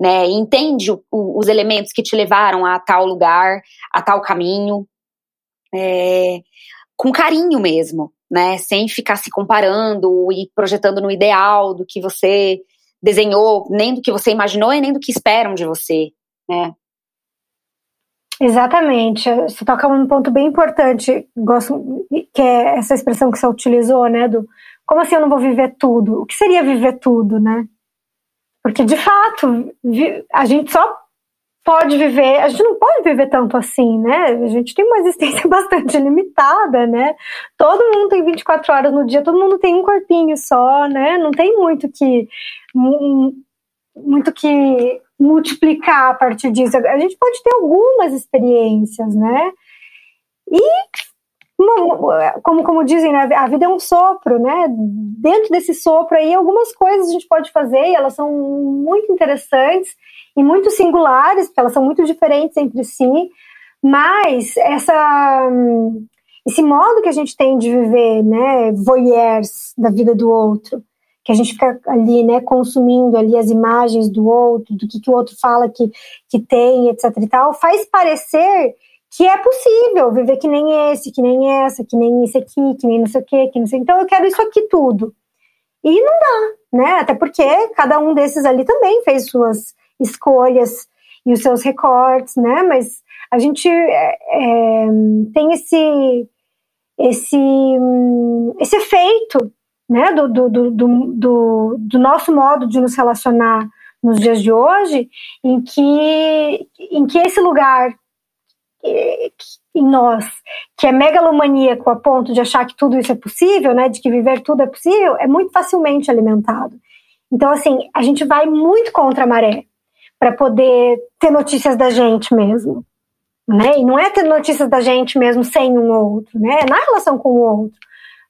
B: né? E entende o, o, os elementos que te levaram a tal lugar, a tal caminho, é, com carinho mesmo, né? Sem ficar se comparando e projetando no ideal do que você desenhou, nem do que você imaginou e nem do que esperam de você, né?
C: Exatamente. Você toca um ponto bem importante, gosto que é essa expressão que você utilizou, né? Do como assim eu não vou viver tudo? O que seria viver tudo, né? Porque de fato a gente só pode viver, a gente não pode viver tanto assim, né? A gente tem uma existência bastante limitada, né? Todo mundo tem 24 horas no dia, todo mundo tem um corpinho só, né? Não tem muito que muito que multiplicar a partir disso. A gente pode ter algumas experiências, né? E como, como dizem, né, a vida é um sopro, né? Dentro desse sopro aí, algumas coisas a gente pode fazer e elas são muito interessantes e muito singulares, porque elas são muito diferentes entre si, mas essa, esse modo que a gente tem de viver, né, voyeurs da vida do outro, que a gente fica ali, né, consumindo ali as imagens do outro, do que, que o outro fala que, que tem, etc e tal, faz parecer que é possível viver que nem esse, que nem essa, que nem esse aqui, que nem não sei o quê, que não sei. Então eu quero isso aqui tudo. E não dá, né? Até porque cada um desses ali também fez suas escolhas e os seus recortes, né? Mas a gente é, é tem esse esse esse efeito né, do, do, do, do, nosso modo de nos relacionar nos dias de hoje, em que, em que esse lugar em nós, que é megalomaníaco a ponto de achar que tudo isso é possível, né, de que viver tudo é possível, é muito facilmente alimentado. Então, assim, a gente vai muito contra a maré para poder ter notícias da gente mesmo. Né? E não é ter notícias da gente mesmo sem um outro, né? É na relação com o outro.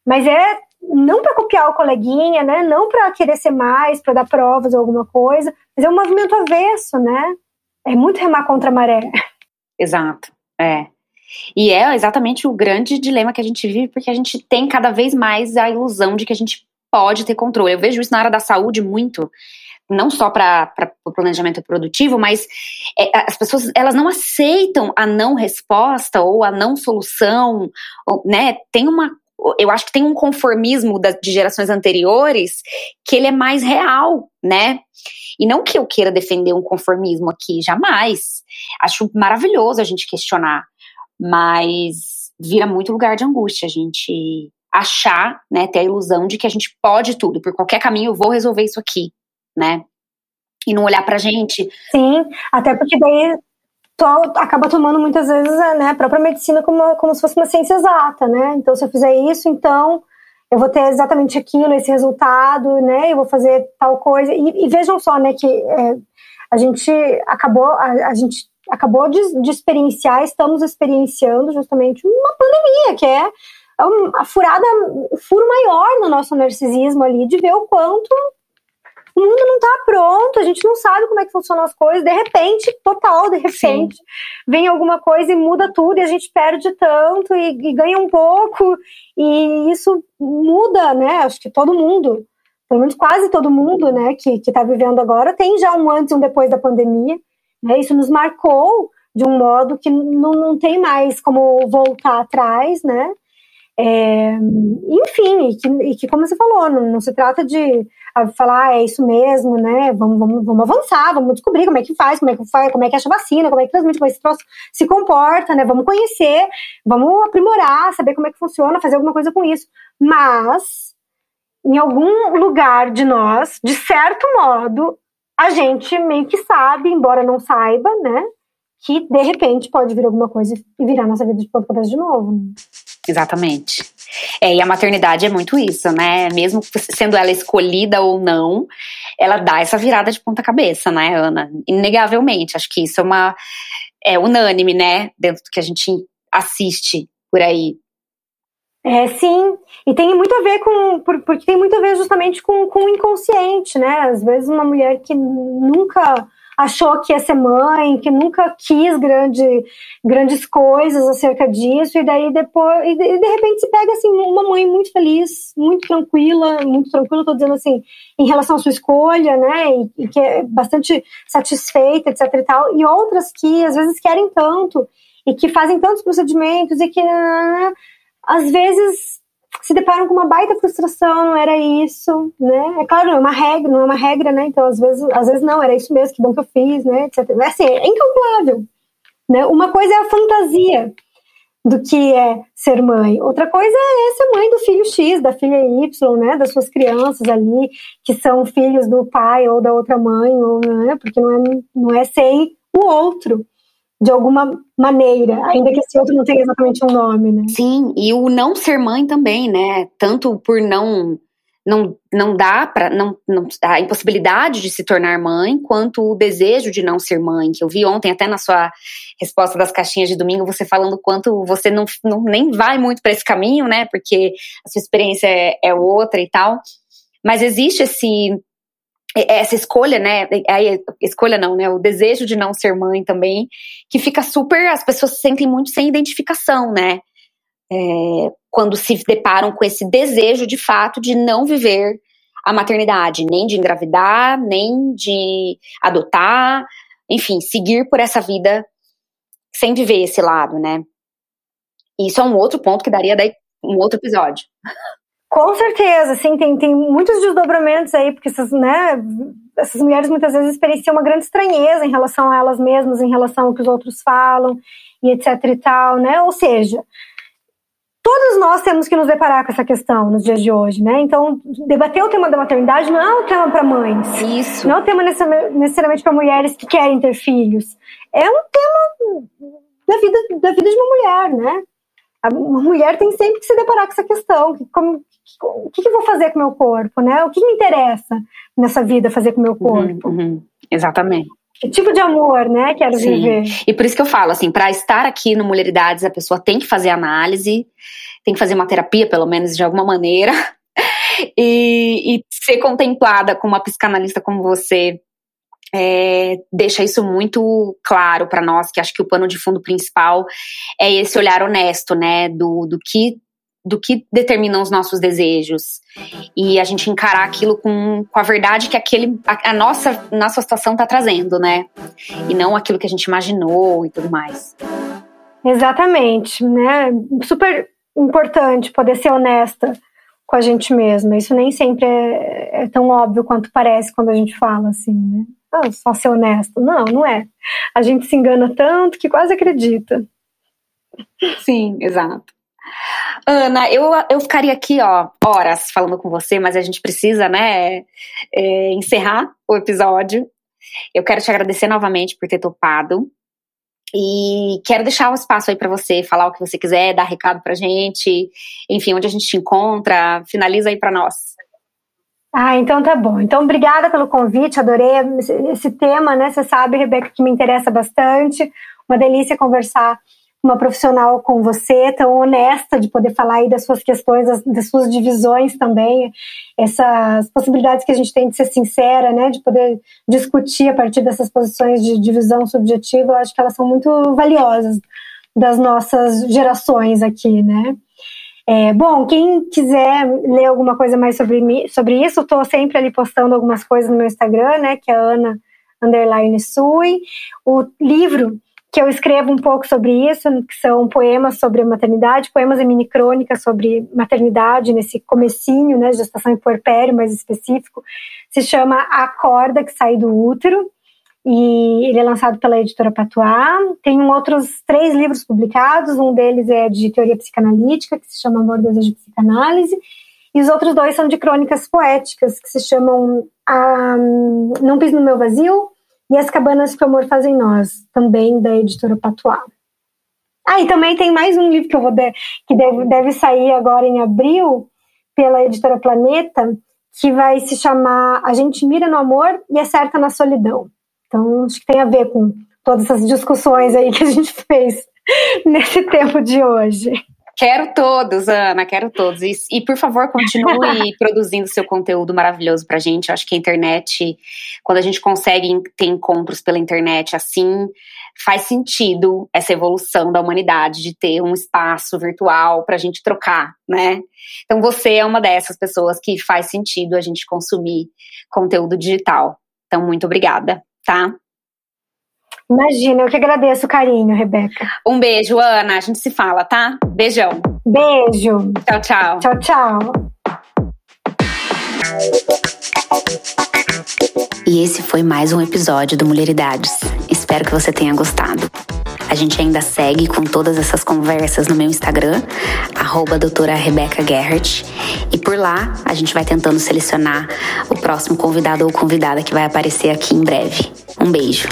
C: Mas é não para copiar o coleguinha, né? Não para querer ser mais, para dar provas ou alguma coisa, mas é um movimento avesso, né? É muito remar contra a maré.
B: Exato, é. E é exatamente o grande dilema que a gente vive, porque a gente tem cada vez mais a ilusão de que a gente pode ter controle. Eu vejo isso na área da saúde muito, não só para o planejamento produtivo, mas é, as pessoas elas não aceitam a não resposta ou a não solução, ou, né? Tem uma eu acho que tem um conformismo da, de gerações anteriores que ele é mais real, né? E não que eu queira defender um conformismo aqui, jamais. Acho maravilhoso a gente questionar, mas vira muito lugar de angústia a gente achar, né, ter a ilusão de que a gente pode tudo, por qualquer caminho eu vou resolver isso aqui, né? E não olhar pra gente.
C: Sim, até porque daí acaba tomando muitas vezes né, a própria medicina como, como se fosse uma ciência exata, né? Então, se eu fizer isso, então eu vou ter exatamente aquilo, esse resultado, né? Eu vou fazer tal coisa. E, e vejam só, né, que é, a gente acabou, a, a gente acabou de, de, experienciar, estamos experienciando justamente uma pandemia, que é a furada, o furo maior no nosso narcisismo ali, de ver o quanto o mundo não está pronto, a gente não sabe como é que funcionam as coisas, de repente, total, de repente, Sim. vem alguma coisa e muda tudo, e a gente perde tanto e, e, ganha um pouco, e isso muda, né? Acho que todo mundo, pelo menos quase todo mundo, né, que está vivendo agora, tem já um antes e um depois da pandemia, né? Isso nos marcou de um modo que não, não tem mais como voltar atrás, né? É, enfim, e que, e que, como você falou, não, não se trata de ah, falar ah, é isso mesmo, né? Vamos, vamos, vamos avançar, vamos descobrir como é que faz, como é que faz, como é que acha vacina, como é que transmite, como esse troço se comporta, né? Vamos conhecer, vamos aprimorar, saber como é que funciona, fazer alguma coisa com isso. Mas, em algum lugar de nós, de certo modo, a gente meio que sabe, embora não saiba, né? Que de repente pode vir alguma coisa e virar nossa vida de ponta cabeça de novo. Né?
B: Exatamente. É, e a maternidade é muito isso, né? Mesmo sendo ela escolhida ou não, ela dá essa virada de ponta cabeça, né, Ana? Inegavelmente. Acho que isso é uma. É unânime, né? Dentro do que a gente assiste por aí.
C: É, sim, e tem muito a ver com, porque tem muito a ver justamente com, com o inconsciente, né? Às vezes uma mulher que nunca achou que ia ser mãe, que nunca quis grande, grandes coisas acerca disso, e daí depois, e de, repente se pega assim, uma mãe muito feliz, muito tranquila, muito tranquila, estou dizendo assim, em relação à sua escolha, né, e, e, que é bastante satisfeita, etc e tal, e outras que às vezes querem tanto, e que fazem tantos procedimentos, e que às vezes se deparam com uma baita frustração, não era isso, né? É claro, não é uma regra, não é uma regra, né? Então, às vezes, às vezes não, era isso mesmo, que bom que eu fiz, né? Etc. É assim, é incalculável. Né? Uma coisa é a fantasia do que é ser mãe. Outra coisa é ser mãe do filho X, da filha Y, né, das suas crianças ali, que são filhos do pai ou da outra mãe, ou, né, porque não é, não é sem o outro de alguma maneira, ainda que esse outro não tenha exatamente um nome, né?
B: Sim, e o não ser mãe também, né? Tanto por não não, não dá para não, não a impossibilidade de se tornar mãe, quanto o desejo de não ser mãe, que eu vi ontem até na sua resposta das caixinhas de domingo, você falando quanto você não, não nem vai muito para esse caminho, né? Porque a sua experiência é, é outra e tal. Mas existe esse essa escolha, né? A escolha não, né? O desejo de não ser mãe também, que fica super. As pessoas se sentem muito sem identificação, né? É, quando se deparam com esse desejo de fato de não viver a maternidade, nem de engravidar, nem de adotar, enfim, seguir por essa vida sem viver esse lado, né? Isso é um outro ponto que daria um outro episódio.
C: Com certeza, sim, tem, tem muitos desdobramentos aí, porque essas, né, essas mulheres muitas vezes experienciam uma grande estranheza em relação a elas mesmas, em relação ao que os outros falam, e etc e tal, né? Ou seja, todos nós temos que nos deparar com essa questão nos dias de hoje, né? Então, debater o tema da maternidade não é um tema para mães.
B: Isso.
C: Não é um tema necessariamente para mulheres que querem ter filhos. É um tema da vida, da vida de uma mulher, né? A mulher tem sempre que se deparar com essa questão. Como, o que, eu vou fazer com o meu corpo, né? O que me interessa nessa vida fazer com o meu uhum, corpo?
B: Uhum, uhum. Exatamente.
C: Que tipo de amor, né, quero Sim. viver.
B: E por isso que eu falo, assim, para estar aqui no Mulheridades, a pessoa tem que fazer análise, tem que fazer uma terapia, pelo menos, de alguma maneira, e, e ser contemplada com uma psicanalista como você é, deixa isso muito claro para nós, que acho que o pano de fundo principal é esse olhar honesto, né, do, do que do que determinam os nossos desejos e a gente encarar aquilo com, com a verdade que aquele a, a nossa nossa situação está trazendo, né? E não aquilo que a gente imaginou e tudo mais.
C: Exatamente, né? Super importante poder ser honesta com a gente mesma. Isso nem sempre é, é tão óbvio quanto parece quando a gente fala assim, né? Ah, só ser honesto. Não, não é. A gente se engana tanto que quase acredita.
B: Sim, exato. Ana, eu, eu ficaria aqui, ó, horas falando com você, mas a gente precisa, né, é, encerrar o episódio. Eu quero te agradecer novamente por ter topado. E quero deixar o um espaço aí para você falar o que você quiser, dar recado pra gente, enfim, onde a gente te encontra, finaliza aí para nós.
C: Ah, então tá bom. Então, obrigada pelo convite, adorei esse tema, né? Você sabe, Rebeca, que me interessa bastante. Uma delícia conversar uma profissional com você, tão honesta de poder falar aí das suas questões, das, das, suas divisões também, essas possibilidades que a gente tem de ser sincera, né, de poder discutir a partir dessas posições de divisão subjetiva, eu acho que elas são muito valiosas das nossas gerações aqui, né. É, bom, quem quiser ler alguma coisa mais sobre, mim, sobre isso, estou sempre ali postando algumas coisas no meu Instagram, né, que é Ana Underline Sui. O livro que eu escrevo um pouco sobre isso, que são poemas sobre a maternidade, poemas e mini crônicas sobre maternidade, nesse comecinho, né, gestação e puerpério mais específico, se chama A Corda que Sai do Útero, e ele é lançado pela editora Patois. Tem outros três livros publicados, um deles é de teoria psicanalítica, que se chama Amor, Desejo e Psicanálise, e os outros dois são de crônicas poéticas, que se chamam a, Não Pis no Meu Vazio e As Cabanas que o Amor Faz em Nós, também da editora Patois. Ah, e também tem mais um livro que eu vou de, que deve, deve sair agora em abril pela editora Planeta, que vai se chamar A gente mira no amor e acerta na solidão. Então, acho que tem a ver com todas essas discussões aí que a gente fez nesse tempo de hoje.
B: Quero todos, Ana, quero todos. E, e por favor, continue produzindo seu conteúdo maravilhoso pra gente. Eu acho que a internet, quando a gente consegue ter encontros pela internet assim, faz sentido essa evolução da humanidade de ter um espaço virtual pra gente trocar, né? Então você é uma dessas pessoas que faz sentido a gente consumir conteúdo digital. Então, muito obrigada, tá?
C: Imagina, eu que agradeço o carinho, Rebeca.
B: Um beijo, Ana. A gente se fala, tá? Beijão.
C: Beijo.
B: Tchau, tchau.
C: Tchau, tchau.
A: E esse foi mais um episódio do Mulheridades. Espero que você tenha gostado. A gente ainda segue com todas essas conversas no meu Instagram, arroba doutora Rebeca Gerhardt. E por lá a gente vai tentando selecionar o próximo convidado ou convidada que vai aparecer aqui em breve. Um beijo.